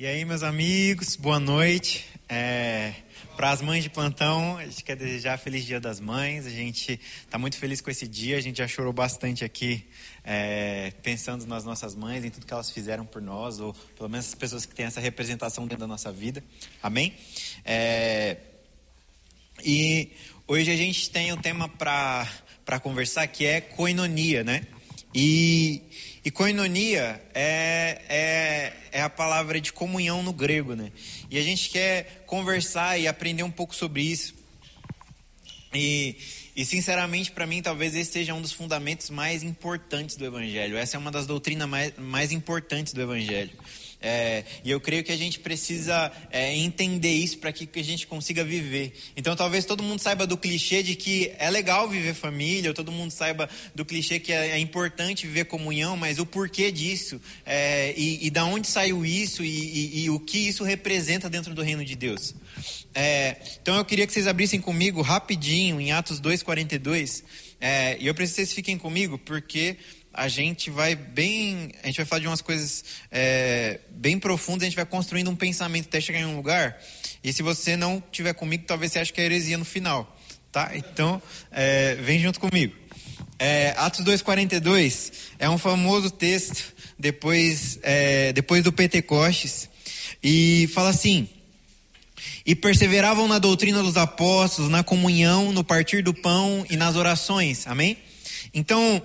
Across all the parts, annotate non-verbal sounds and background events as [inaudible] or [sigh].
E aí, meus amigos, boa noite. É, Para as mães de plantão, a gente quer desejar Feliz Dia das Mães. A gente está muito feliz com esse dia. A gente já chorou bastante aqui, é, pensando nas nossas mães, em tudo que elas fizeram por nós, ou pelo menos as pessoas que têm essa representação dentro da nossa vida. Amém? É, e hoje a gente tem um tema para conversar que é coinonia, né? E, e koinonia é, é, é a palavra de comunhão no grego, né? E a gente quer conversar e aprender um pouco sobre isso. E, e sinceramente, para mim, talvez esse seja um dos fundamentos mais importantes do Evangelho. Essa é uma das doutrinas mais, mais importantes do Evangelho. É, e eu creio que a gente precisa é, entender isso para que, a gente consiga viver. Então, talvez todo mundo saiba do clichê de que é legal viver família, ou todo mundo saiba do clichê que é, é importante viver comunhão, mas o porquê disso, é, e, e da onde saiu isso, e, e, e, o que isso representa dentro do reino de Deus. É, então, eu queria que vocês abrissem comigo rapidinho em Atos 2,42. É, e eu preciso que vocês fiquem comigo, porque a gente vai bem, a gente vai falar de umas coisas é, bem profundas, a gente vai construindo um pensamento até chegar em um lugar. E se você não tiver comigo, talvez você ache que é heresia no final, tá? Então, é, vem junto comigo. É, Atos 2:42 é um famoso texto depois é, depois do Pentecostes e fala assim: e perseveravam na doutrina dos apóstolos, na comunhão, no partir do pão e nas orações. Amém? Então,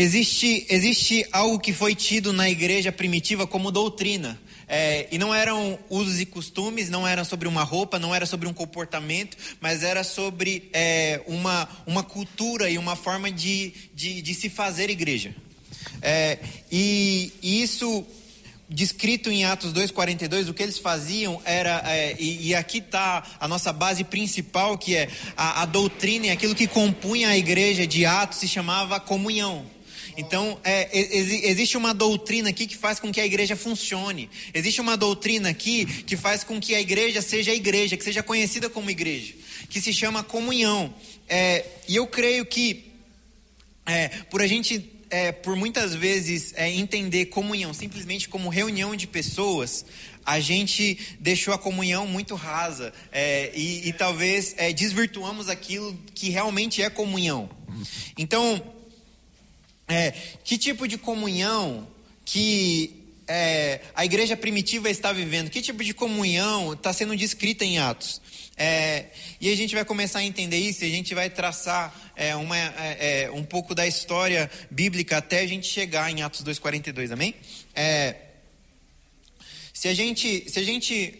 Existe, existe algo que foi tido na igreja primitiva como doutrina. É, e não eram usos e costumes, não era sobre uma roupa, não era sobre um comportamento, mas era sobre é, uma, uma cultura e uma forma de, de, de se fazer igreja. É, e, e isso descrito em Atos 2,42, o que eles faziam era, é, e, e, aqui está a nossa base principal, que é a, a doutrina e aquilo que compunha a igreja de Atos se chamava comunhão. Então, é, existe uma doutrina aqui que faz com que a igreja funcione. Existe uma doutrina aqui que faz com que a igreja seja a igreja, que seja conhecida como igreja, que se chama comunhão. É, e eu creio que, é, por a gente, é, por muitas vezes, é, entender comunhão simplesmente como reunião de pessoas, a gente deixou a comunhão muito rasa é, e, e, talvez desvirtuamos aquilo que realmente é comunhão. Então, é, que tipo de comunhão que é, a igreja primitiva está vivendo? Que tipo de comunhão está sendo descrita em Atos? É, e a gente vai começar a entender isso, a gente vai traçar é, uma, é, é um pouco da história bíblica até a gente chegar em Atos 2,42, amém? Se a gente, se a gente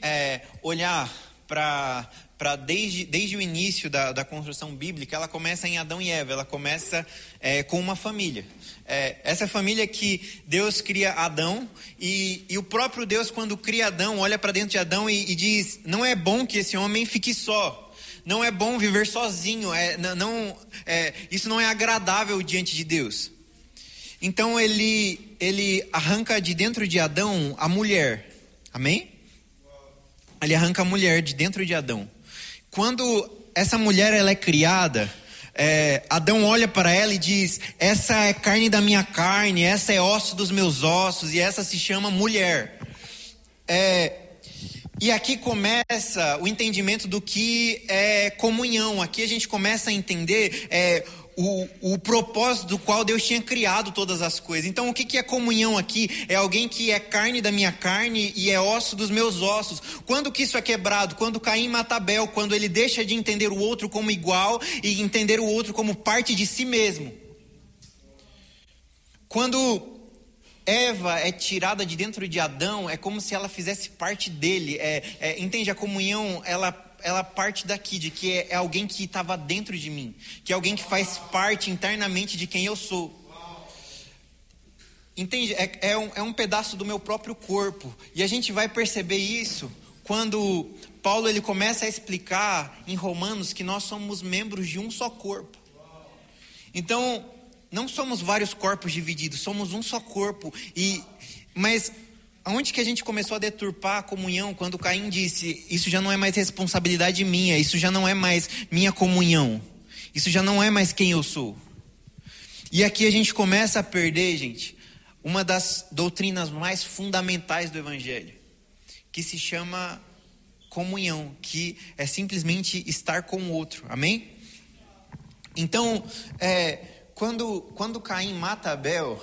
olhar para para desde, desde o início da, da construção bíblica, ela começa em Adão e Eva, ela começa é, com uma família. É, essa família que Deus cria Adão, e, e, o próprio Deus, quando cria Adão, olha para dentro de Adão e, e, diz: Não é bom que esse homem fique só, não é bom viver sozinho, é, não, é, isso não é agradável diante de Deus. Então ele, ele arranca de dentro de Adão a mulher, amém? Ele arranca a mulher de dentro de Adão. Quando essa mulher ela é criada, é, Adão olha para ela e diz: Essa é carne da minha carne, essa é osso dos meus ossos, e essa se chama mulher. É, e aqui começa o entendimento do que é comunhão. Aqui a gente começa a entender é, o, o propósito do qual Deus tinha criado todas as coisas. Então, o que, que é comunhão aqui? É alguém que é carne da minha carne e é osso dos meus ossos. Quando que isso é quebrado? Quando Caim mata Abel, quando ele deixa de entender o outro como igual e entender o outro como parte de si mesmo. Quando Eva é tirada de dentro de Adão, é como se ela fizesse parte dele. É, é, entende? A comunhão, ela ela parte daqui, de que é, é alguém que estava dentro de mim, que é alguém que faz parte internamente de quem eu sou. Entende? É, é, um, é um pedaço do meu próprio corpo. E a gente vai perceber isso quando Paulo ele começa a explicar em Romanos que nós somos membros de um só corpo. Então, não somos vários corpos divididos, somos um só corpo. E mas Aonde que a gente começou a deturpar a comunhão quando Caim disse: Isso já não é mais responsabilidade minha, isso já não é mais minha comunhão, isso já não é mais quem eu sou. E aqui a gente começa a perder, gente, uma das doutrinas mais fundamentais do Evangelho. que se chama comunhão, que é simplesmente estar com o outro. Amém? Então, é, quando, quando Caim mata Abel,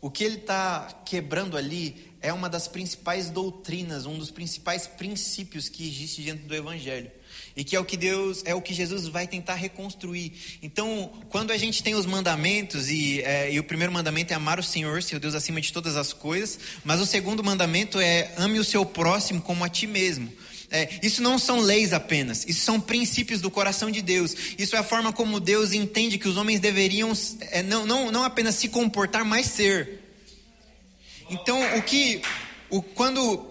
o que ele está quebrando ali é uma das principais doutrinas, um dos principais princípios que existe dentro do Evangelho. E que é o que Deus, é o que Jesus vai tentar reconstruir. Então, quando a gente tem os mandamentos, e, é, e o primeiro mandamento é amar o Senhor, seu Deus acima de todas as coisas, mas o segundo mandamento é ame o seu próximo como a ti mesmo. É, isso não são leis apenas, isso são princípios do coração de Deus. Isso é a forma como Deus entende que os homens deveriam é, não, não, não apenas se comportar, mas ser. Então, o que, o, quando,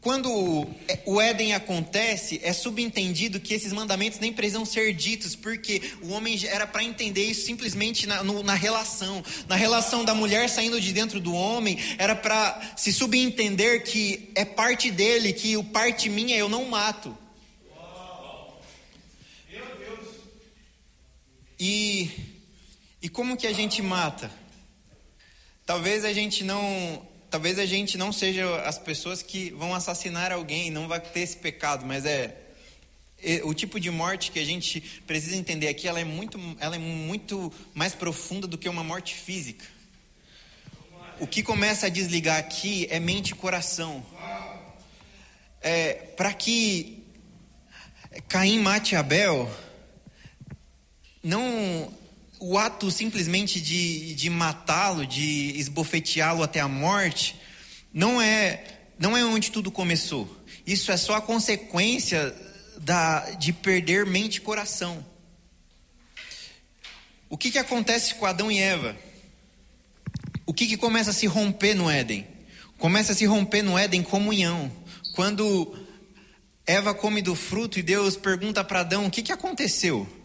quando o Éden acontece, é subentendido que esses mandamentos nem precisam ser ditos, porque o homem era para entender isso simplesmente na, no, na relação. Na relação da mulher saindo de dentro do homem, era para se subentender que é parte dele, que o parte minha eu não mato. E, e como que a gente mata? Talvez a gente não, talvez a gente não seja as pessoas que vão assassinar alguém, não vai ter esse pecado, mas é o tipo de morte que a gente precisa entender aqui, ela é muito, ela é muito mais profunda do que uma morte física. O que começa a desligar aqui é mente e coração. É, Para que Caim mate Abel, não o ato simplesmente de, de matá-lo, de esbofeteá-lo até a morte, não é, não é onde tudo começou. Isso é só a consequência da, de perder mente e coração. O que, que acontece com Adão e Eva? O que, que começa a se romper no Éden? Começa a se romper no Éden comunhão. Quando Eva come do fruto e Deus pergunta para Adão: o que, que aconteceu?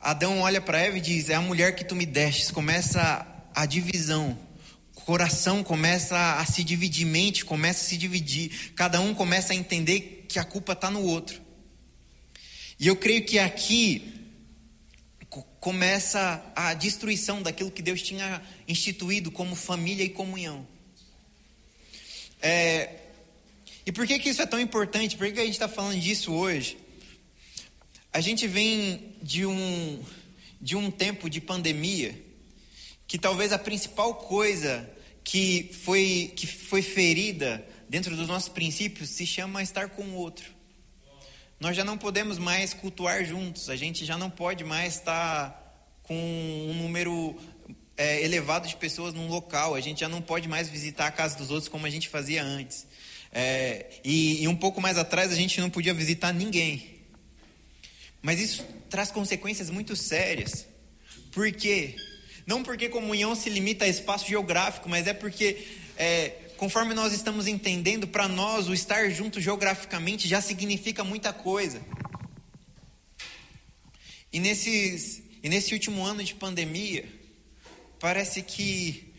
Adão olha para Eva e diz: É a mulher que tu me destes. Começa a divisão. O coração começa a se dividir, mente começa a se dividir. Cada um começa a entender que a culpa está no outro. E eu creio que aqui começa a destruição daquilo que Deus tinha instituído como família e comunhão. É, e por que, que isso é tão importante? Por que, que a gente está falando disso hoje? A gente vem de um, de um tempo de pandemia que talvez a principal coisa que foi, que foi ferida dentro dos nossos princípios se chama estar com o outro. Nós já não podemos mais cultuar juntos, a gente já não pode mais estar com um número é, elevado de pessoas num local, a gente já não pode mais visitar a casa dos outros como a gente fazia antes. É, e, e um pouco mais atrás a gente não podia visitar ninguém. Mas isso traz consequências muito sérias. Por quê? Não porque comunhão se limita a espaço geográfico, mas é porque, é, conforme nós estamos entendendo, para nós o estar junto geograficamente já significa muita coisa. E, nesses, e nesse último ano de pandemia, parece que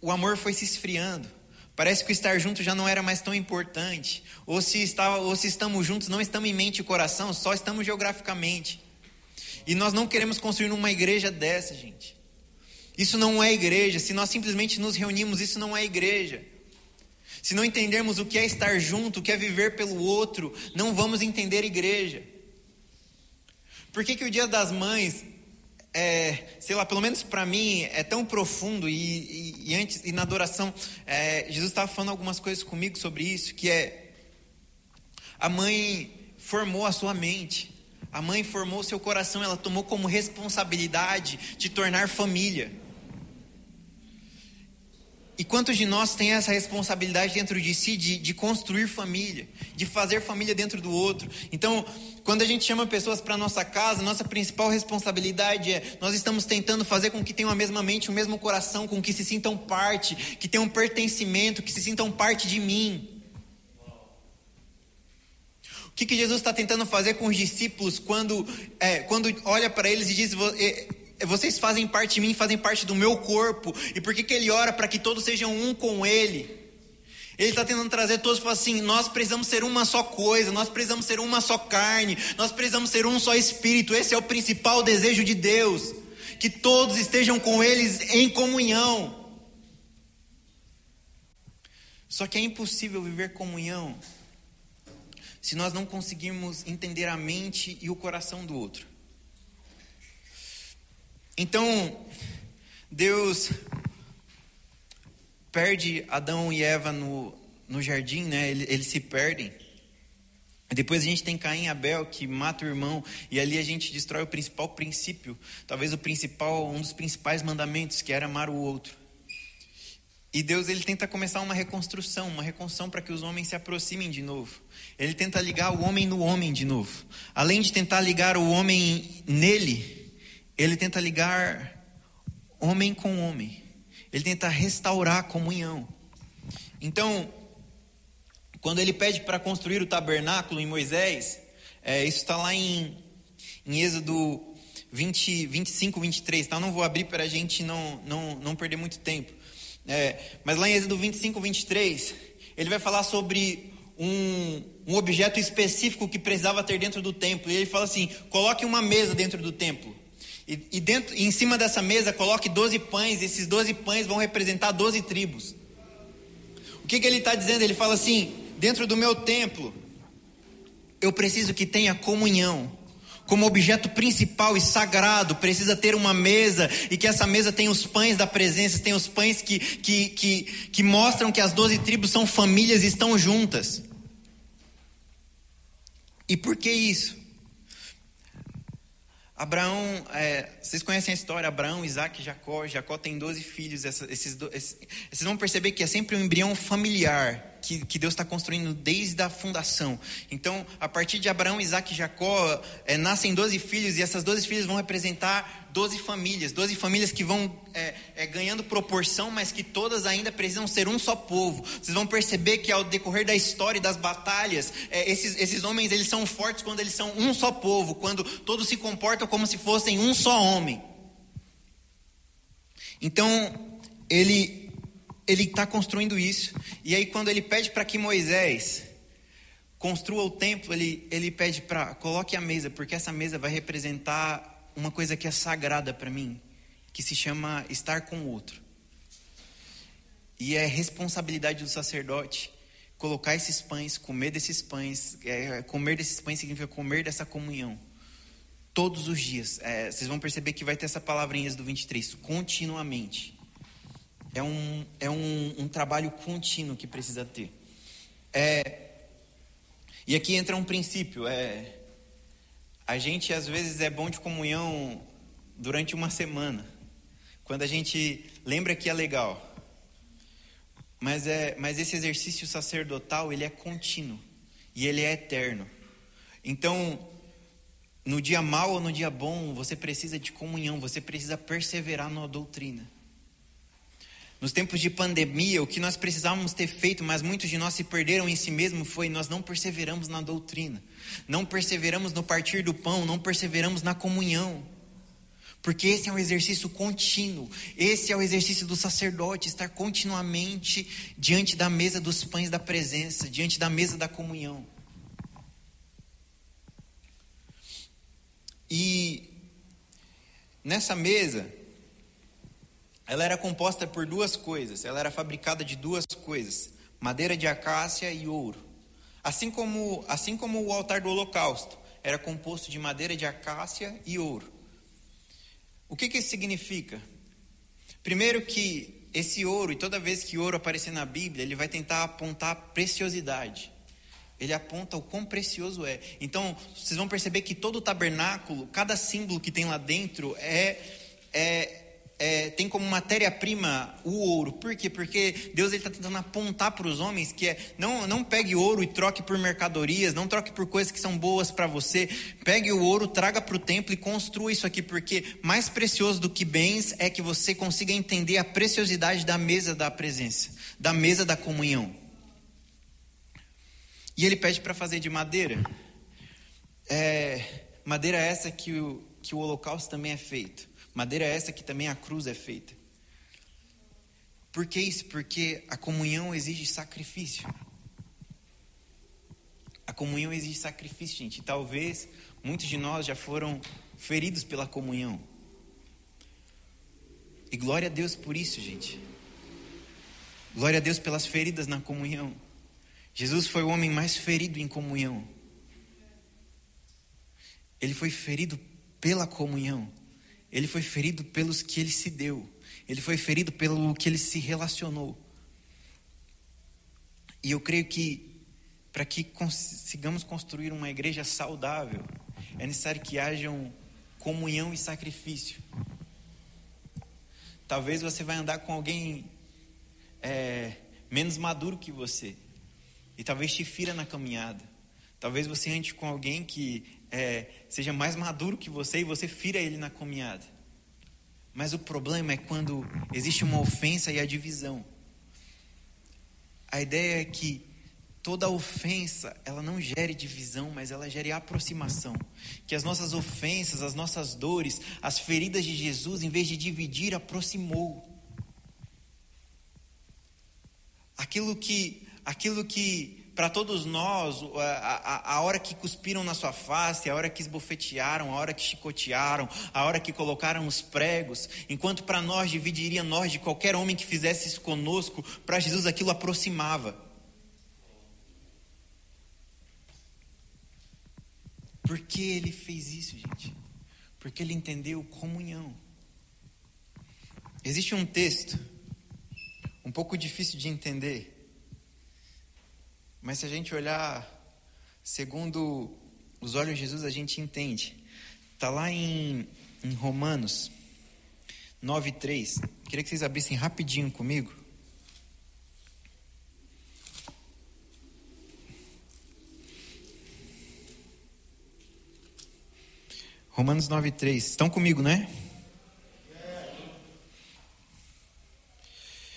o amor foi se esfriando. Parece que o estar junto já não era mais tão importante. Ou se, está, ou se estamos juntos, não estamos em mente e coração, só estamos geograficamente. E nós não queremos construir uma igreja dessa, gente. Isso não é igreja. Se nós simplesmente nos reunimos, isso não é igreja. Se não entendermos o que é estar junto, o que é viver pelo outro, não vamos entender igreja. Por que, que o Dia das Mães é, sei lá, pelo menos para mim, é tão profundo e, e, e antes e na adoração, é, Jesus estava falando algumas coisas comigo sobre isso, que é a mãe formou a sua mente, a mãe formou o seu coração, ela tomou como responsabilidade de tornar família. E quantos de nós tem essa responsabilidade dentro de si de, de construir família, de fazer família dentro do outro? Então, quando a gente chama pessoas para nossa casa, nossa principal responsabilidade é nós estamos tentando fazer com que tenham a mesma mente, o mesmo coração, com que se sintam parte, que tenham pertencimento, que se sintam parte de mim. O que, que Jesus está tentando fazer com os discípulos quando, é, quando olha para eles e diz: vocês fazem parte de mim, fazem parte do meu corpo. E por que, que ele ora para que todos sejam um com ele? Ele está tentando trazer todos para assim: nós precisamos ser uma só coisa, nós precisamos ser uma só carne, nós precisamos ser um só espírito. Esse é o principal desejo de Deus, que todos estejam com eles em comunhão. Só que é impossível viver comunhão se nós não conseguirmos entender a mente e o coração do outro. Então, Deus perde Adão e Eva no, no jardim, né? Eles, eles se perdem. Depois a gente tem Caim e Abel que mata o irmão e ali a gente destrói o principal princípio, talvez o principal, um dos principais mandamentos, que era amar o outro. E Deus ele tenta começar uma reconstrução, uma reconstrução para que os homens se aproximem de novo. Ele tenta ligar o homem no homem de novo. Além de tentar ligar o homem nele, ele tenta ligar homem com homem. Ele tenta restaurar a comunhão. Então, quando ele pede para construir o tabernáculo em Moisés, é, isso está lá em, em Êxodo 20, 25, 23. Tá? Eu não vou abrir para a gente não, não, não perder muito tempo. É, mas lá em Êxodo 25, 23, ele vai falar sobre um, um objeto específico que precisava ter dentro do templo. E ele fala assim: coloque uma mesa dentro do templo. E, e, dentro, e em cima dessa mesa coloque 12 pães. Esses 12 pães vão representar 12 tribos. O que, que ele está dizendo? Ele fala assim: dentro do meu templo, eu preciso que tenha comunhão. Como objeto principal e sagrado, precisa ter uma mesa e que essa mesa tenha os pães da presença, tenha os pães que, que, que, que mostram que as doze tribos são famílias e estão juntas. E por que isso? Abraão, é, vocês conhecem a história, Abraão, Isaac e Jacó. Jacó tem 12 filhos. Essa, esses, esses, vocês vão perceber que é sempre um embrião familiar que, que Deus está construindo desde a fundação. Então, a partir de Abraão, Isaac e Jacó, é, nascem 12 filhos, e essas 12 filhas vão representar 12 famílias. 12 famílias que vão é, é, ganhando proporção, mas que todas ainda precisam ser um só povo. Vocês vão perceber que ao decorrer da história e das batalhas, é, esses, esses homens eles são fortes quando eles são um só povo, quando todos se comportam como se fossem um só homem. Então, ele ele está construindo isso. E aí, quando ele pede para que Moisés construa o templo, ele, ele pede para coloque a mesa, porque essa mesa vai representar uma coisa que é sagrada para mim, que se chama estar com o outro. E é responsabilidade do sacerdote colocar esses pães, comer desses pães. É, comer desses pães significa comer dessa comunhão. Todos os dias. É, vocês vão perceber que vai ter essa palavra em Êxodo 23, continuamente é um, é um, um trabalho contínuo que precisa ter. É, e aqui entra um princípio: é, a gente às vezes é bom de comunhão durante uma semana, quando a gente lembra que é legal. Mas, é, mas esse exercício sacerdotal ele é contínuo e ele é eterno. Então, no dia mau ou no dia bom, você precisa de comunhão, você precisa perseverar na doutrina. Nos tempos de pandemia, o que nós precisávamos ter feito, mas muitos de nós se perderam em si mesmo, foi nós não perseveramos na doutrina, não perseveramos no partir do pão, não perseveramos na comunhão. Porque esse é um exercício contínuo, esse é o exercício do sacerdote, estar continuamente diante da mesa dos pães da presença, diante da mesa da comunhão. E nessa mesa, ela era composta por duas coisas, ela era fabricada de duas coisas: madeira de acácia e ouro. Assim como, assim como o altar do holocausto era composto de madeira de acácia e ouro. O que, que isso significa? Primeiro que esse ouro, e toda vez que ouro aparecer na Bíblia, ele vai tentar apontar preciosidade. Ele aponta o quão precioso é. Então, vocês vão perceber que todo o tabernáculo, cada símbolo que tem lá dentro é, é é, tem como matéria-prima o ouro. Por quê? Porque Deus está tentando apontar para os homens que é não, não pegue ouro e troque por mercadorias, não troque por coisas que são boas para você. Pegue o ouro, traga para o templo e construa isso aqui, porque mais precioso do que bens é que você consiga entender a preciosidade da mesa da presença, da mesa da comunhão. E ele pede para fazer de madeira. É, madeira essa que o, que o holocausto também é feito. Madeira essa que também a cruz é feita. Por que isso? Porque a comunhão exige sacrifício. A comunhão exige sacrifício, gente. E talvez muitos de nós já foram feridos pela comunhão. E glória a Deus por isso, gente. Glória a Deus pelas feridas na comunhão. Jesus foi o homem mais ferido em comunhão. Ele foi ferido pela comunhão. Ele foi ferido pelos que ele se deu. Ele foi ferido pelo que ele se relacionou. E eu creio que para que consigamos construir uma igreja saudável, é necessário que hajam comunhão e sacrifício. Talvez você vai andar com alguém é, menos maduro que você. E talvez te fira na caminhada. Talvez você ande com alguém que é, seja mais maduro que você e você fira ele na caminhada. Mas o problema é quando existe uma ofensa e a divisão. A ideia é que toda ofensa, ela não gere divisão, mas ela gere aproximação. Que as nossas ofensas, as nossas dores, as feridas de Jesus, em vez de dividir, aproximou. Aquilo que, aquilo que para todos nós, a, a, a, hora que cuspiram na sua face, a hora que esbofetearam, a hora que chicotearam, a hora que colocaram os pregos, enquanto para nós dividiria nós de qualquer homem que fizesse isso conosco, para Jesus aquilo aproximava. Por que ele fez isso, gente? Porque ele entendeu comunhão. Existe um texto, um pouco difícil de entender, mas se a gente olhar segundo os olhos de Jesus, a gente entende. Está lá em, em Romanos 9,3. Queria que vocês abrissem rapidinho comigo. Romanos 9,3. Estão comigo, né?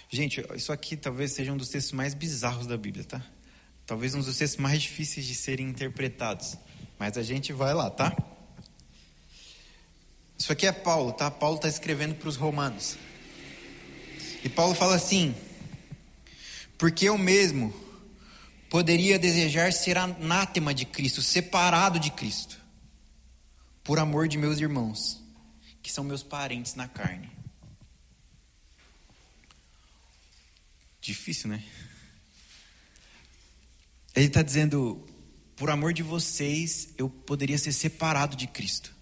Gente, isso aqui talvez seja um dos textos mais bizarros da Bíblia, tá? Talvez um dos textos mais difíceis de serem interpretados. Mas a gente vai lá, tá? Isso aqui é Paulo, tá? Paulo está escrevendo para os romanos. E Paulo fala assim: Porque eu mesmo poderia desejar ser anátema de Cristo, separado de Cristo, por amor de meus irmãos, que são meus parentes na carne. Difícil, né? Ele está dizendo: por amor de vocês, eu poderia ser separado de Cristo.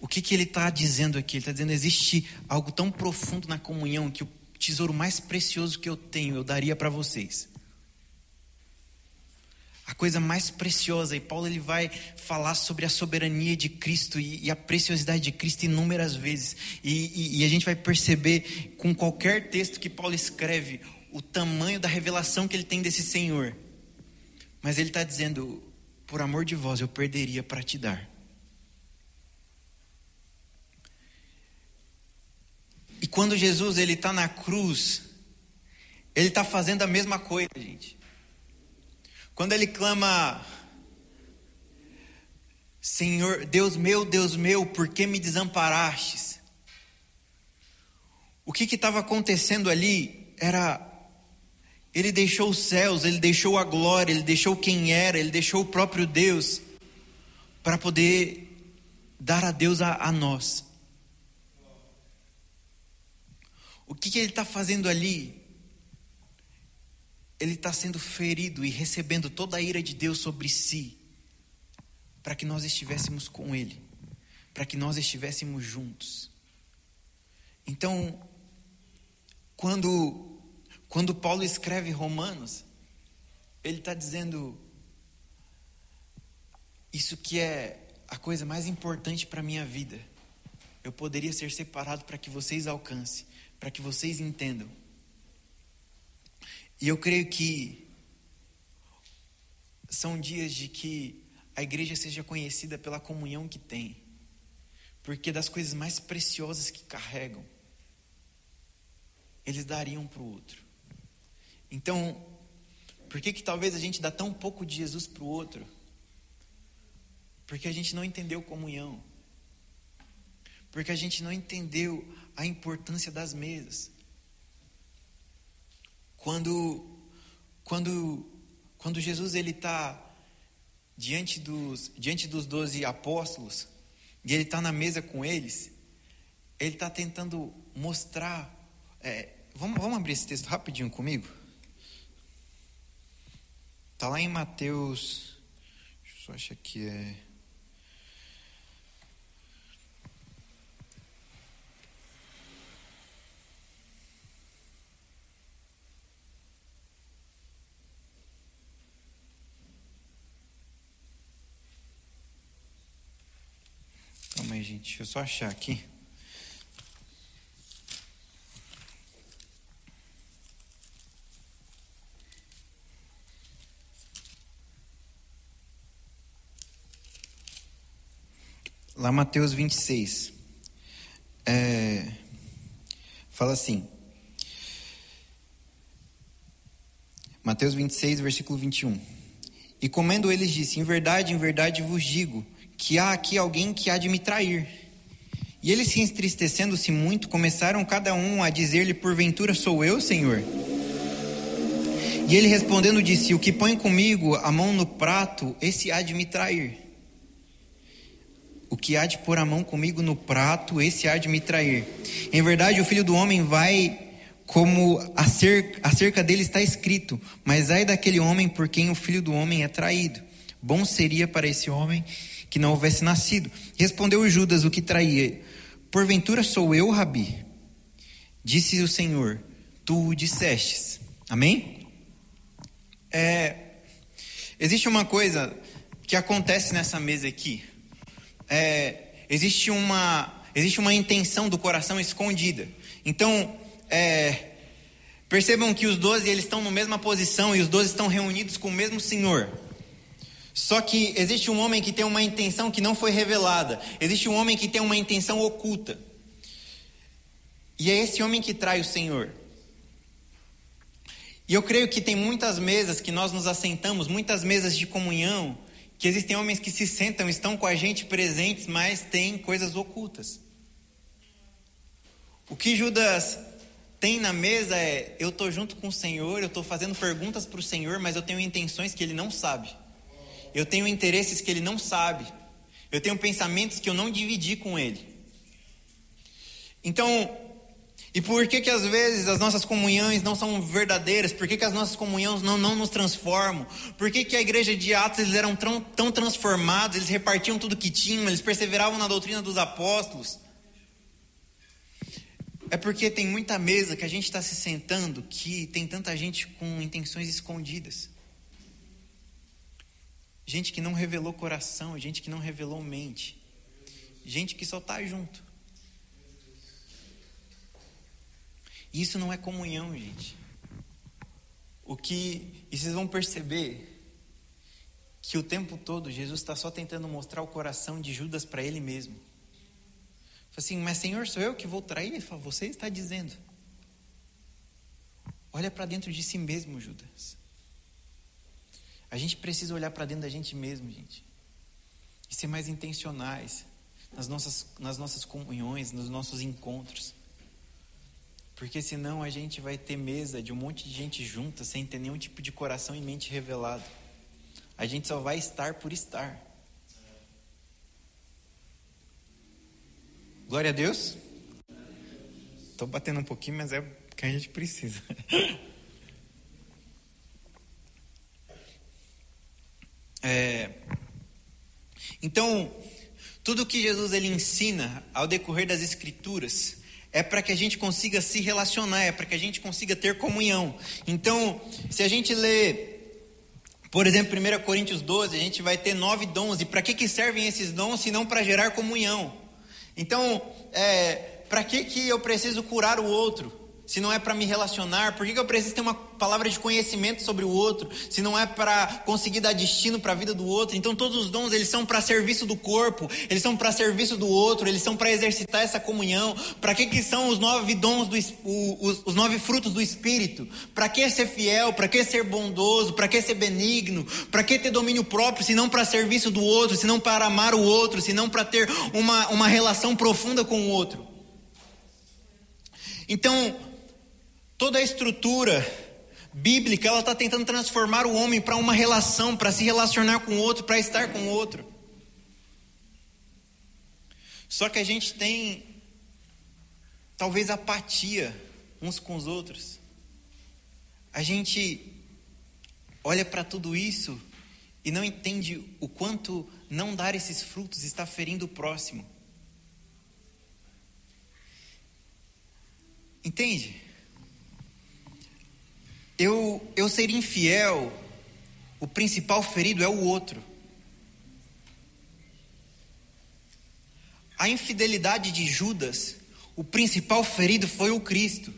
O que, que ele está dizendo aqui? Ele está dizendo: existe algo tão profundo na comunhão que o tesouro mais precioso que eu tenho eu daria para vocês. A coisa mais preciosa, e Paulo ele vai falar sobre a soberania de Cristo e, e a preciosidade de Cristo inúmeras vezes. E, e, e a gente vai perceber com qualquer texto que Paulo escreve o tamanho da revelação que ele tem desse Senhor. Mas ele está dizendo: por amor de vós eu perderia para te dar. E quando Jesus ele está na cruz, ele está fazendo a mesma coisa, gente. Quando ele clama, Senhor, Deus meu, Deus meu, por que me desamparastes? O que estava acontecendo ali era ele deixou os céus, ele deixou a glória, ele deixou quem era, ele deixou o próprio Deus para poder dar a Deus a, a nós. O que, que ele está fazendo ali? Ele está sendo ferido e recebendo toda a ira de Deus sobre si, para que nós estivéssemos com Ele, para que nós estivéssemos juntos. Então, quando quando Paulo escreve Romanos, ele está dizendo: Isso que é a coisa mais importante para a minha vida. Eu poderia ser separado para que vocês alcancem, para que vocês entendam. E eu creio que são dias de que a igreja seja conhecida pela comunhão que tem, porque das coisas mais preciosas que carregam, eles dariam para o outro. Então, por que que talvez a gente dá tão pouco de Jesus para o outro? Porque a gente não entendeu comunhão. Porque a gente não entendeu a importância das mesas. Quando, quando, quando Jesus ele está diante dos diante dos doze apóstolos e ele está na mesa com eles, ele está tentando mostrar, é, vamos, vamos abrir esse texto rapidinho comigo? Está lá em Mateus. Deixa eu só achar que é. Calma aí, gente. Deixa eu só achar aqui. Lá Mateus 26. É, fala assim. Mateus 26, versículo 21. E comendo eles disse: Em verdade, em verdade vos digo que há aqui alguém que há de me trair. E eles se entristecendo-se muito, começaram cada um a dizer-lhe: Porventura sou eu, Senhor? E ele respondendo disse: O que põe comigo a mão no prato, esse há de me trair. O que há de pôr a mão comigo no prato, esse há de me trair. Em verdade, o filho do homem vai como acerca, acerca dele está escrito: Mas ai daquele homem por quem o filho do homem é traído. Bom seria para esse homem que não houvesse nascido. Respondeu Judas, o que traía: Porventura sou eu, Rabi? Disse o Senhor: Tu o dissestes. Amém? É, existe uma coisa que acontece nessa mesa aqui é, existe, uma, existe uma intenção do coração escondida. Então, é, percebam que os doze eles estão na mesma posição e os doze estão reunidos com o mesmo Senhor. Só que existe um homem que tem uma intenção que não foi revelada. Existe um homem que tem uma intenção oculta. E é esse homem que trai o Senhor. E eu creio que tem muitas mesas que nós nos assentamos, muitas mesas de comunhão, que existem homens que se sentam, estão com a gente presentes, mas têm coisas ocultas. O que Judas tem na mesa é: eu estou junto com o Senhor, eu estou fazendo perguntas para o Senhor, mas eu tenho intenções que ele não sabe. Eu tenho interesses que ele não sabe. Eu tenho pensamentos que eu não dividi com ele. Então, e por que que às vezes as nossas comunhões não são verdadeiras? Por que que as nossas comunhões não, não nos transformam? Por que que a igreja de Atos eles eram tão, tão transformados, eles repartiam tudo que tinham, eles perseveravam na doutrina dos apóstolos? É porque tem muita mesa que a gente está se sentando que tem tanta gente com intenções escondidas. Gente que não revelou coração, gente que não revelou mente. Gente que só está junto. Isso não é comunhão, gente. O que. E vocês vão perceber que o tempo todo Jesus está só tentando mostrar o coração de Judas para ele mesmo. Fala assim, mas Senhor, sou eu que vou trair? Ele fala, você está dizendo. Olha para dentro de si mesmo, Judas. A gente precisa olhar para dentro da gente mesmo, gente. E ser mais intencionais nas nossas, nas nossas comunhões, nos nossos encontros. Porque senão a gente vai ter mesa de um monte de gente junta sem ter nenhum tipo de coração e mente revelado. A gente só vai estar por estar. Glória a Deus. Estou batendo um pouquinho, mas é o que a gente precisa. [laughs] É, então, tudo que Jesus ele ensina ao decorrer das Escrituras é para que a gente consiga se relacionar, é para que a gente consiga ter comunhão. Então, se a gente lê, por exemplo, 1 Coríntios 12, a gente vai ter nove dons. E para que, que servem esses dons se não para gerar comunhão? Então, é, para que, que eu preciso curar o outro? Se não é para me relacionar? Por que, eu preciso ter uma palavra de conhecimento sobre o outro? Se não é para conseguir dar destino para a vida do outro? Então todos os dons eles são para serviço do corpo, eles são para serviço do outro, eles são para exercitar essa comunhão. Para que que são os nove dons do os, os nove frutos do espírito? Para que ser fiel? Para que ser bondoso? Para que ser benigno? Para que ter domínio próprio? Se não para serviço do outro, se não para amar o outro, se não para ter uma uma relação profunda com o outro? Então, Toda a estrutura bíblica, ela está tentando transformar o homem para uma relação, para se relacionar com o outro, para estar com o outro. Só que a gente tem talvez apatia uns com os outros. A gente olha para tudo isso e não entende o quanto não dar esses frutos está ferindo o próximo. Entende? Eu, eu ser infiel, o principal ferido é o outro. A infidelidade de Judas, o principal ferido foi o Cristo.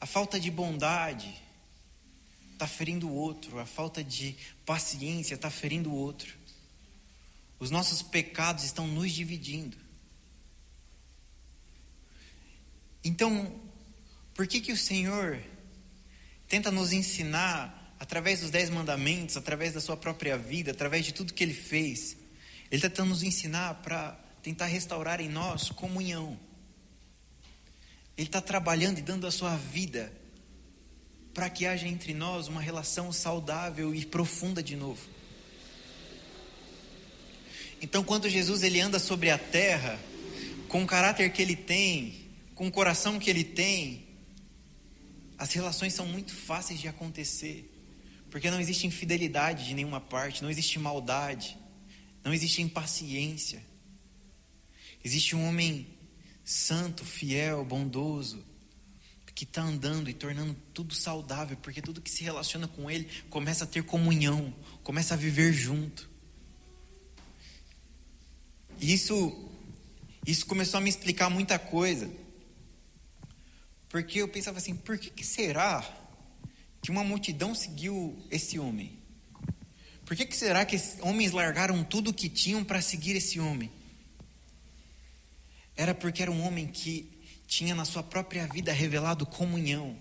A falta de bondade está ferindo o outro, a falta de paciência está ferindo o outro. Os nossos pecados estão nos dividindo. Então, por que que o Senhor tenta nos ensinar através dos dez mandamentos, através da sua própria vida, através de tudo que Ele fez? Ele está tentando nos ensinar para tentar restaurar em nós comunhão. Ele está trabalhando e dando a sua vida para que haja entre nós uma relação saudável e profunda de novo. Então, quando Jesus ele anda sobre a terra, com o caráter que ele tem, com o coração que ele tem, as relações são muito fáceis de acontecer, porque não existe infidelidade de nenhuma parte, não existe maldade, não existe impaciência. Existe um homem santo, fiel, bondoso, que está andando e tornando tudo saudável, porque tudo que se relaciona com ele começa a ter comunhão, começa a viver junto. E isso, isso começou a me explicar muita coisa. Porque eu pensava assim, por que, que será que uma multidão seguiu esse homem? Por que, que será que homens largaram tudo o que tinham para seguir esse homem? Era porque era um homem que tinha na sua própria vida revelado comunhão.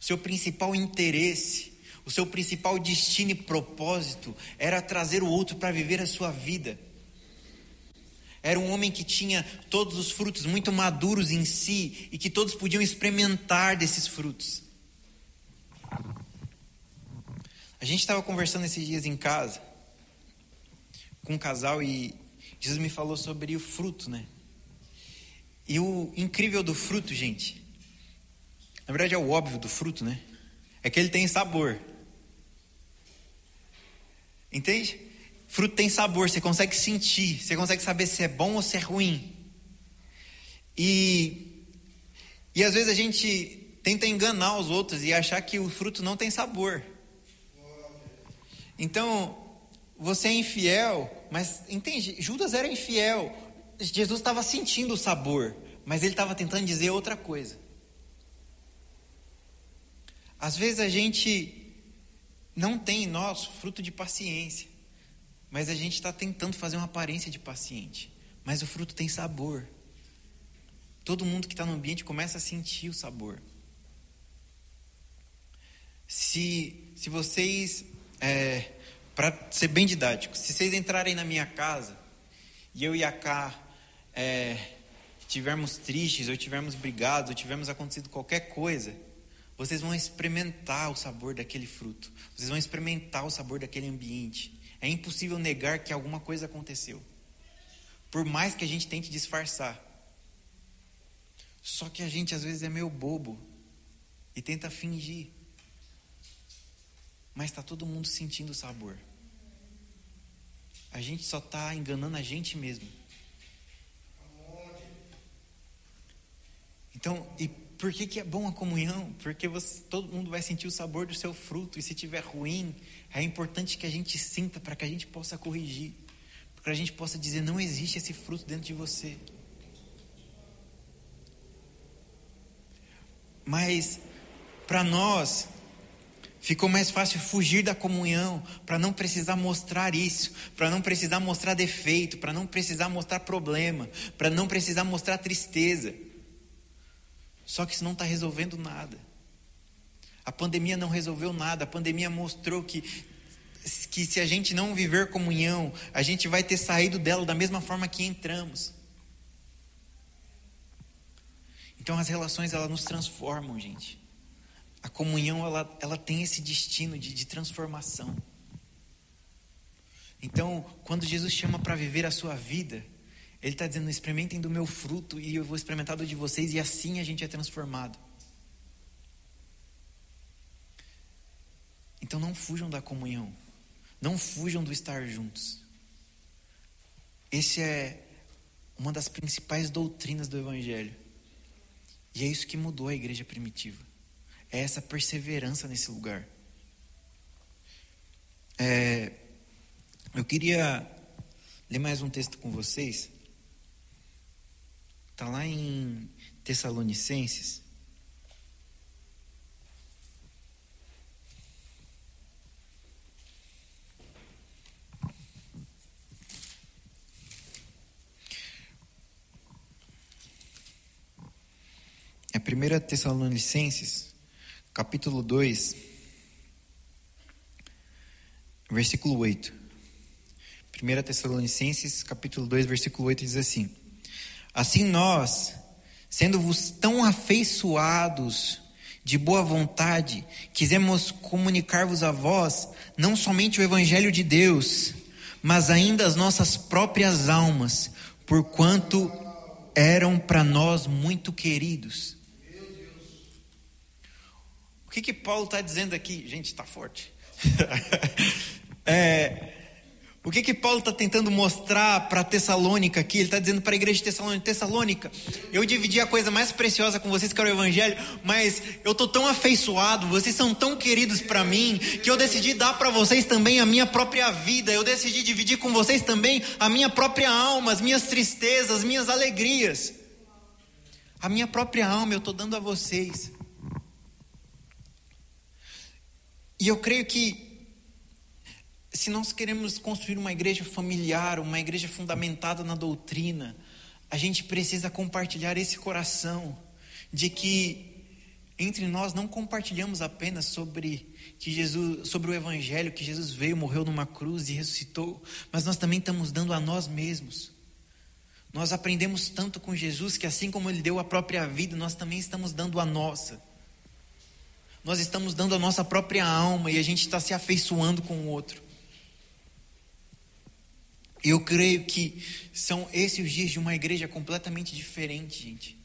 O seu principal interesse, o seu principal destino e propósito era trazer o outro para viver a sua vida. Era um homem que tinha todos os frutos muito maduros em si e que todos podiam experimentar desses frutos. A gente estava conversando esses dias em casa com um casal e Jesus me falou sobre o fruto, né? E o incrível do fruto, gente, na verdade é o óbvio do fruto, né? É que ele tem sabor. Entende? Fruto tem sabor, você consegue sentir, você consegue saber se é bom ou se é ruim. E, e às vezes a gente tenta enganar os outros e achar que o fruto não tem sabor. Então, você é infiel, mas entende? Judas era infiel. Jesus estava sentindo o sabor, mas ele estava tentando dizer outra coisa. Às vezes a gente não tem em nós fruto de paciência. Mas a gente está tentando fazer uma aparência de paciente. Mas o fruto tem sabor. Todo mundo que está no ambiente começa a sentir o sabor. Se, se vocês, é, para ser bem didático, se vocês entrarem na minha casa e eu e a Cá é, tivermos tristes, ou tivermos brigados, ou tivermos acontecido qualquer coisa, vocês vão experimentar o sabor daquele fruto. Vocês vão experimentar o sabor daquele ambiente. É impossível negar que alguma coisa aconteceu. Por mais que a gente tente disfarçar. Só que a gente às vezes é meio bobo e tenta fingir. Mas está todo mundo sentindo o sabor. A gente só está enganando a gente mesmo. Então, e por que, que é bom a comunhão? Porque você, todo mundo vai sentir o sabor do seu fruto. E se tiver ruim, é importante que a gente sinta para que a gente possa corrigir. Para que a gente possa dizer: não existe esse fruto dentro de você. Mas, para nós, ficou mais fácil fugir da comunhão, para não precisar mostrar isso, para não precisar mostrar defeito, para não precisar mostrar problema, para não precisar mostrar tristeza. Só que isso não está resolvendo nada. A pandemia não resolveu nada. A pandemia mostrou que, que se a gente não viver comunhão, a gente vai ter saído dela da mesma forma que entramos. Então as relações elas nos transformam, gente. A comunhão ela, ela tem esse destino de, de transformação. Então, quando Jesus chama para viver a sua vida, Ele está dizendo: experimentem do meu fruto e eu vou experimentar do de vocês, e assim a gente é transformado. Então não fujam da comunhão, não fujam do estar juntos. Esse é uma das principais doutrinas do Evangelho. E é isso que mudou a igreja primitiva. É essa perseverança nesse lugar. É, eu queria ler mais um texto com vocês. Está lá em Tessalonicenses. É 1 Tessalonicenses, capítulo 2, versículo 8. 1 Tessalonicenses, capítulo 2, versículo 8 diz assim: Assim nós, sendo-vos tão afeiçoados de boa vontade, quisemos comunicar-vos a vós não somente o evangelho de Deus, mas ainda as nossas próprias almas, porquanto eram para nós muito queridos. O que que Paulo está dizendo aqui? Gente, está forte. [laughs] é, o que que Paulo está tentando mostrar para Tessalônica aqui? Ele está dizendo para a igreja de Tessalônica, Tessalônica, eu dividi a coisa mais preciosa com vocês, que era o Evangelho, mas eu estou tão afeiçoado, vocês são tão queridos para mim, que eu decidi dar para vocês também a minha própria vida, eu decidi dividir com vocês também a minha própria alma, as minhas tristezas, as minhas alegrias. A minha própria alma eu estou dando a vocês. E eu creio que se nós queremos construir uma igreja familiar, uma igreja fundamentada na doutrina, a gente precisa compartilhar esse coração de que entre nós não compartilhamos apenas sobre que Jesus, sobre o evangelho que Jesus veio, morreu numa cruz e ressuscitou, mas nós também estamos dando a nós mesmos. Nós aprendemos tanto com Jesus que assim como ele deu a própria vida, nós também estamos dando a nossa. Nós estamos dando a nossa própria alma e a gente está se afeiçoando com o outro. Eu creio que são esses os dias de uma igreja completamente diferente, gente.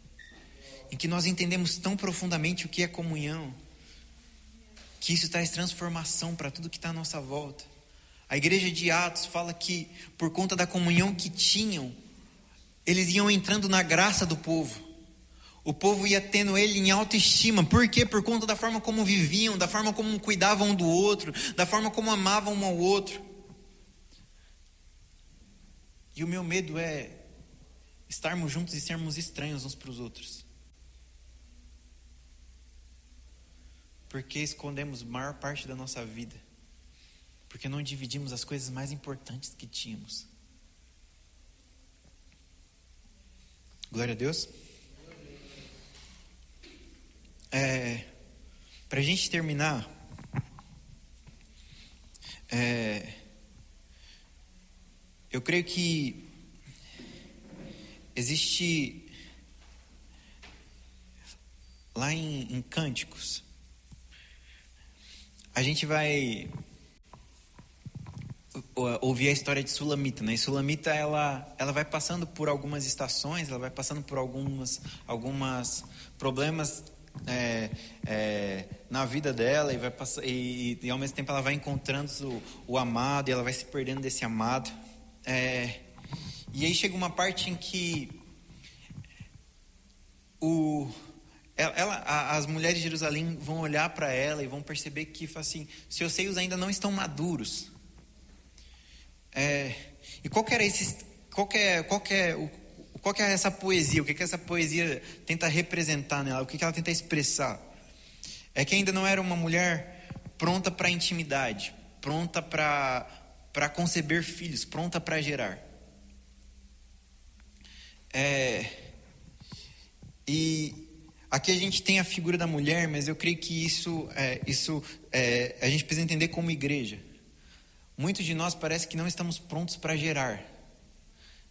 Em que nós entendemos tão profundamente o que é comunhão, que isso traz transformação para tudo que está à nossa volta. A igreja de Atos fala que, por conta da comunhão que tinham, eles iam entrando na graça do povo. O povo ia tendo ele em autoestima. Por quê? Por conta da forma como viviam, da forma como cuidavam um do outro, da forma como amavam um ao outro. E o meu medo é estarmos juntos e sermos estranhos uns para os outros. Porque escondemos maior parte da nossa vida. Porque não dividimos as coisas mais importantes que tínhamos. Glória a Deus. É, Para a gente terminar, é, eu creio que existe lá em, em Cânticos, a gente vai ouvir a história de Sulamita, né? E Sulamita ela ela vai passando por algumas estações, ela vai passando por algumas algumas problemas é, é, na vida dela e, vai passar, e, e, ao mesmo tempo ela vai encontrando o, o amado e ela vai se perdendo desse amado. É, e aí chega uma parte em que o, ela, as mulheres de Jerusalém vão olhar para ela e vão perceber que assim, seus seios ainda não estão maduros. É, e qual que era esse, qual que é, qual que é o, qual que é essa poesia? O que, que essa poesia tenta representar nela? O que, que ela tenta expressar? É que ainda não era uma mulher pronta para a intimidade, pronta para conceber filhos, pronta para gerar. É, e aqui a gente tem a figura da mulher, mas eu creio que isso, é, isso é, a gente precisa entender como igreja. Muitos de nós parece que não estamos prontos para gerar.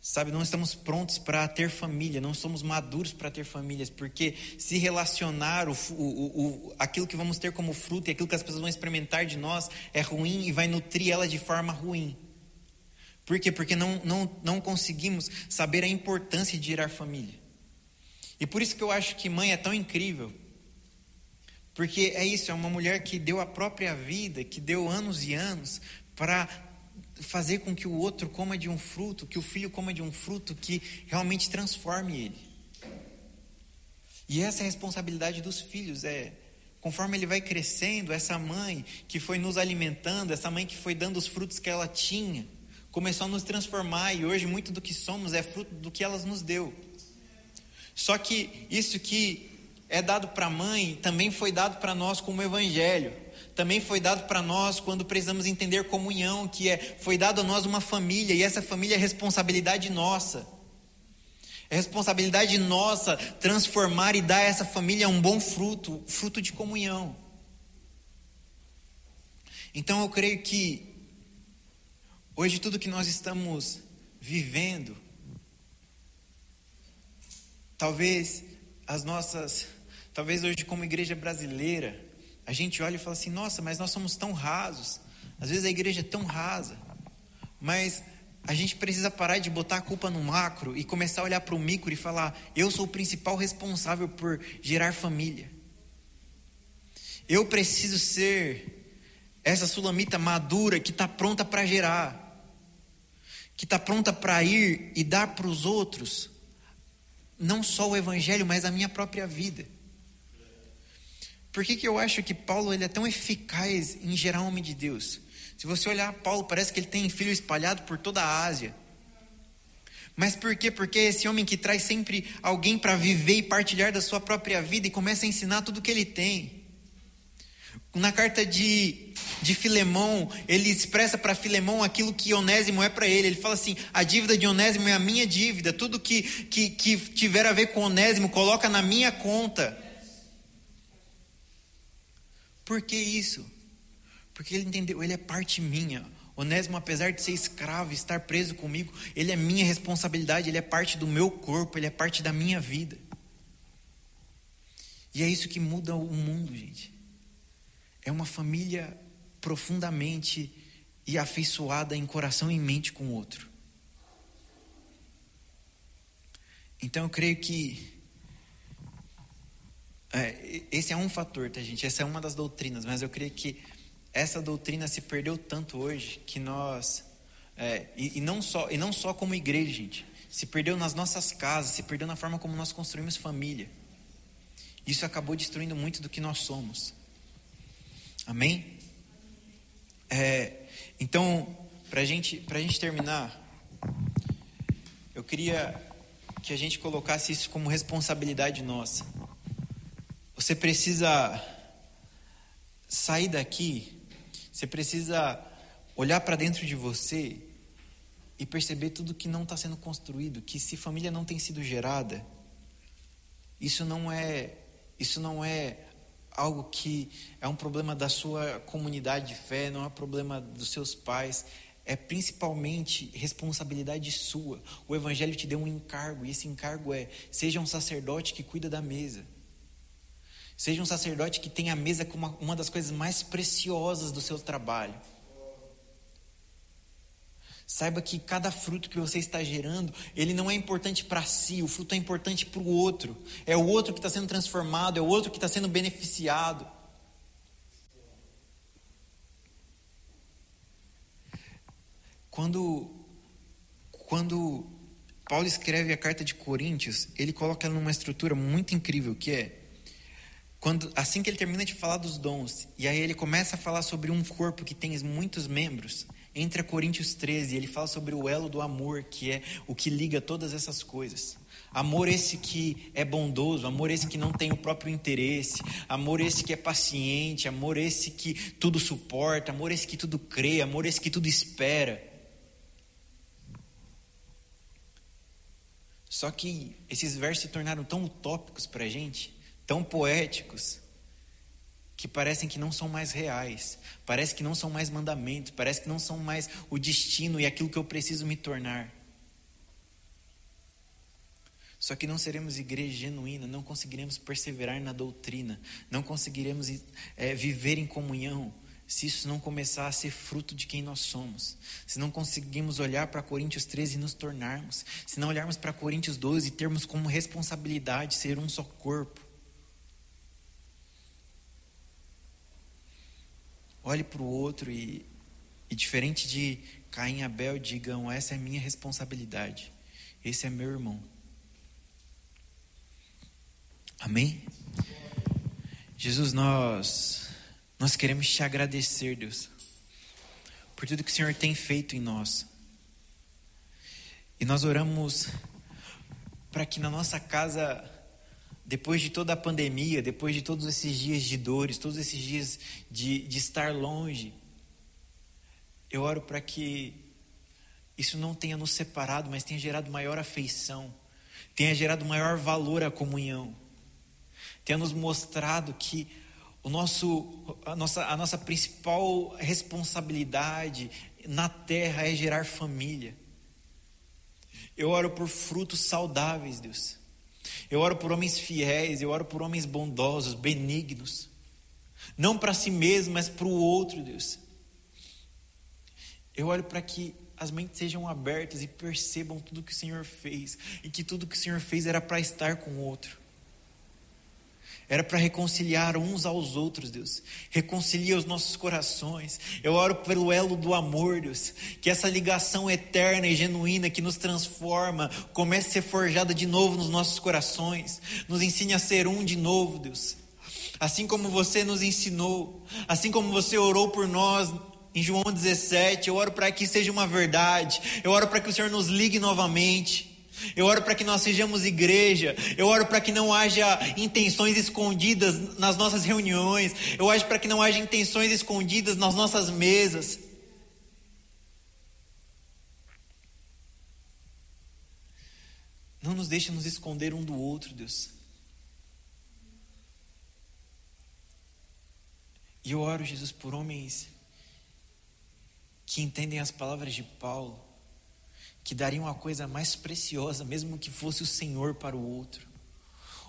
Sabe, não estamos prontos para ter família, não somos maduros para ter famílias, porque se relacionar, o, o, o, aquilo que vamos ter como fruto e aquilo que as pessoas vão experimentar de nós é ruim e vai nutrir ela de forma ruim. Por quê? Porque não, não, não conseguimos saber a importância de gerar família. E por isso que eu acho que mãe é tão incrível. Porque é isso, é uma mulher que deu a própria vida, que deu anos e anos para fazer com que o outro coma de um fruto, que o filho coma de um fruto que realmente transforme ele. E essa é a responsabilidade dos filhos, é conforme ele vai crescendo, essa mãe que foi nos alimentando, essa mãe que foi dando os frutos que ela tinha, começou a nos transformar e hoje muito do que somos é fruto do que ela nos deu. Só que isso que é dado para a mãe também foi dado para nós como evangelho. Também foi dado para nós quando precisamos entender comunhão, que é foi dado a nós uma família e essa família é responsabilidade nossa. É responsabilidade nossa transformar e dar a essa família um bom fruto, fruto de comunhão. Então eu creio que hoje tudo que nós estamos vivendo Talvez as nossas, talvez hoje como igreja brasileira, a gente olha e fala assim: "Nossa, mas nós somos tão rasos". Às vezes a igreja é tão rasa. Mas a gente precisa parar de botar a culpa no macro e começar a olhar para o micro e falar: "Eu sou o principal responsável por gerar família". Eu preciso ser essa sulamita madura que está pronta para gerar, que está pronta para ir e dar para os outros não só o evangelho, mas a minha própria vida. Por que, que eu acho que Paulo ele é tão eficaz em gerar homem de Deus? Se você olhar Paulo, parece que ele tem filho espalhado por toda a Ásia. Mas por quê? Porque é esse homem que traz sempre alguém para viver e partilhar da sua própria vida e começa a ensinar tudo que ele tem. Na carta de, de Filemão, ele expressa para Filemão aquilo que Onésimo é para ele. Ele fala assim: a dívida de Onésimo é a minha dívida. Tudo que, que, que tiver a ver com Onésimo, coloca na minha conta. Por que isso? Porque ele entendeu, ele é parte minha. Onésimo, apesar de ser escravo, estar preso comigo, ele é minha responsabilidade, ele é parte do meu corpo, ele é parte da minha vida. E é isso que muda o mundo, gente é uma família profundamente e afeiçoada em coração e mente com o outro. Então eu creio que esse é um fator, tá gente? Essa é uma das doutrinas, mas eu creio que essa doutrina se perdeu tanto hoje que nós é, e, e, não só e não só como igreja, gente, se perdeu nas nossas casas, se perdeu na forma como nós construímos família. Isso acabou destruindo muito do que nós somos. Amém? É, então, para gente, a gente terminar, eu queria que a gente colocasse isso como responsabilidade nossa. Você precisa sair daqui, você precisa olhar para dentro de você e perceber tudo que não está sendo construído, que se família não tem sido gerada, isso não é, isso não é algo que é um problema da sua comunidade de fé, não é um problema dos seus pais, é principalmente responsabilidade sua. O Evangelho te deu um encargo, e esse encargo é: seja um sacerdote que cuida da mesa. Seja um sacerdote que tem a mesa como uma das coisas mais preciosas do seu trabalho. Saiba que cada fruto que você está gerando, ele não é importante para si, o fruto é importante para o outro. É o outro que está sendo transformado, é o outro que está sendo beneficiado. Quando, quando Paulo escreve a carta de Coríntios, ele coloca ela numa estrutura muito incrível, que é quando assim que ele termina de falar dos dons, e aí ele começa a falar sobre um corpo que tem muitos membros, entra Coríntios 13, ele fala sobre o elo do amor, que é o que liga todas essas coisas. Amor esse que é bondoso, amor esse que não tem o próprio interesse, amor esse que é paciente, amor esse que tudo suporta, amor esse que tudo crê, amor esse que tudo espera. Só que esses versos se tornaram tão utópicos para a gente, tão poéticos, que parecem que não são mais reais, parece que não são mais mandamentos, parece que não são mais o destino e aquilo que eu preciso me tornar. Só que não seremos igreja genuína, não conseguiremos perseverar na doutrina, não conseguiremos é, viver em comunhão se isso não começar a ser fruto de quem nós somos, se não conseguimos olhar para Coríntios 13 e nos tornarmos, se não olharmos para Coríntios 12 e termos como responsabilidade ser um só corpo. Olhe para o outro e, e, diferente de Caim e Abel, digam: essa é minha responsabilidade, esse é meu irmão. Amém? Jesus, nós nós queremos te agradecer, Deus, por tudo que o Senhor tem feito em nós. E nós oramos para que na nossa casa, depois de toda a pandemia, depois de todos esses dias de dores, todos esses dias de, de estar longe, eu oro para que isso não tenha nos separado, mas tenha gerado maior afeição, tenha gerado maior valor à comunhão, tenha nos mostrado que o nosso, a, nossa, a nossa principal responsabilidade na terra é gerar família. Eu oro por frutos saudáveis, Deus. Eu oro por homens fiéis, eu oro por homens bondosos, benignos. Não para si mesmo, mas para o outro, Deus. Eu oro para que as mentes sejam abertas e percebam tudo que o Senhor fez, e que tudo que o Senhor fez era para estar com o outro. Era para reconciliar uns aos outros, Deus. Reconcilia os nossos corações. Eu oro pelo elo do amor, Deus. Que essa ligação eterna e genuína que nos transforma comece a ser forjada de novo nos nossos corações. Nos ensine a ser um de novo, Deus. Assim como você nos ensinou, assim como você orou por nós em João 17, eu oro para que seja uma verdade. Eu oro para que o Senhor nos ligue novamente. Eu oro para que nós sejamos igreja. Eu oro para que não haja intenções escondidas nas nossas reuniões. Eu oro para que não haja intenções escondidas nas nossas mesas. Não nos deixe nos esconder um do outro, Deus. E eu oro, Jesus, por homens que entendem as palavras de Paulo que dariam a coisa mais preciosa, mesmo que fosse o Senhor para o outro.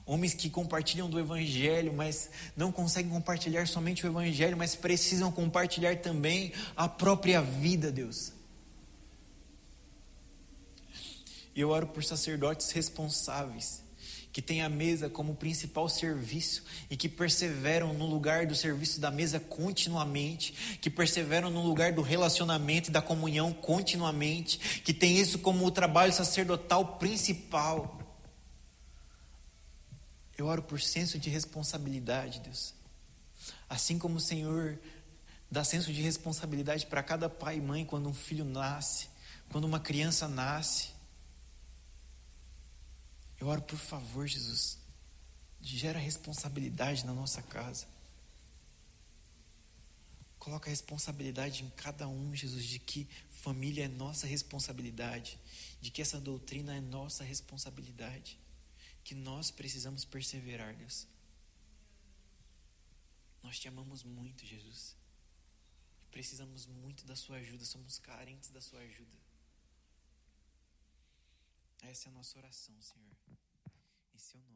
Homens que compartilham do Evangelho, mas não conseguem compartilhar somente o Evangelho, mas precisam compartilhar também a própria vida, Deus. E eu oro por sacerdotes responsáveis que têm a mesa como principal serviço e que perseveram no lugar do serviço da mesa continuamente, que perseveram no lugar do relacionamento e da comunhão continuamente, que tem isso como o trabalho sacerdotal principal. Eu oro por senso de responsabilidade, Deus. Assim como o Senhor dá senso de responsabilidade para cada pai e mãe quando um filho nasce, quando uma criança nasce. Eu oro, por favor, Jesus, gera responsabilidade na nossa casa. Coloca a responsabilidade em cada um, Jesus, de que família é nossa responsabilidade, de que essa doutrina é nossa responsabilidade, que nós precisamos perseverar, Deus. Nós te amamos muito, Jesus. Precisamos muito da sua ajuda, somos carentes da sua ajuda. Essa é a nossa oração, Senhor. Em seu nome.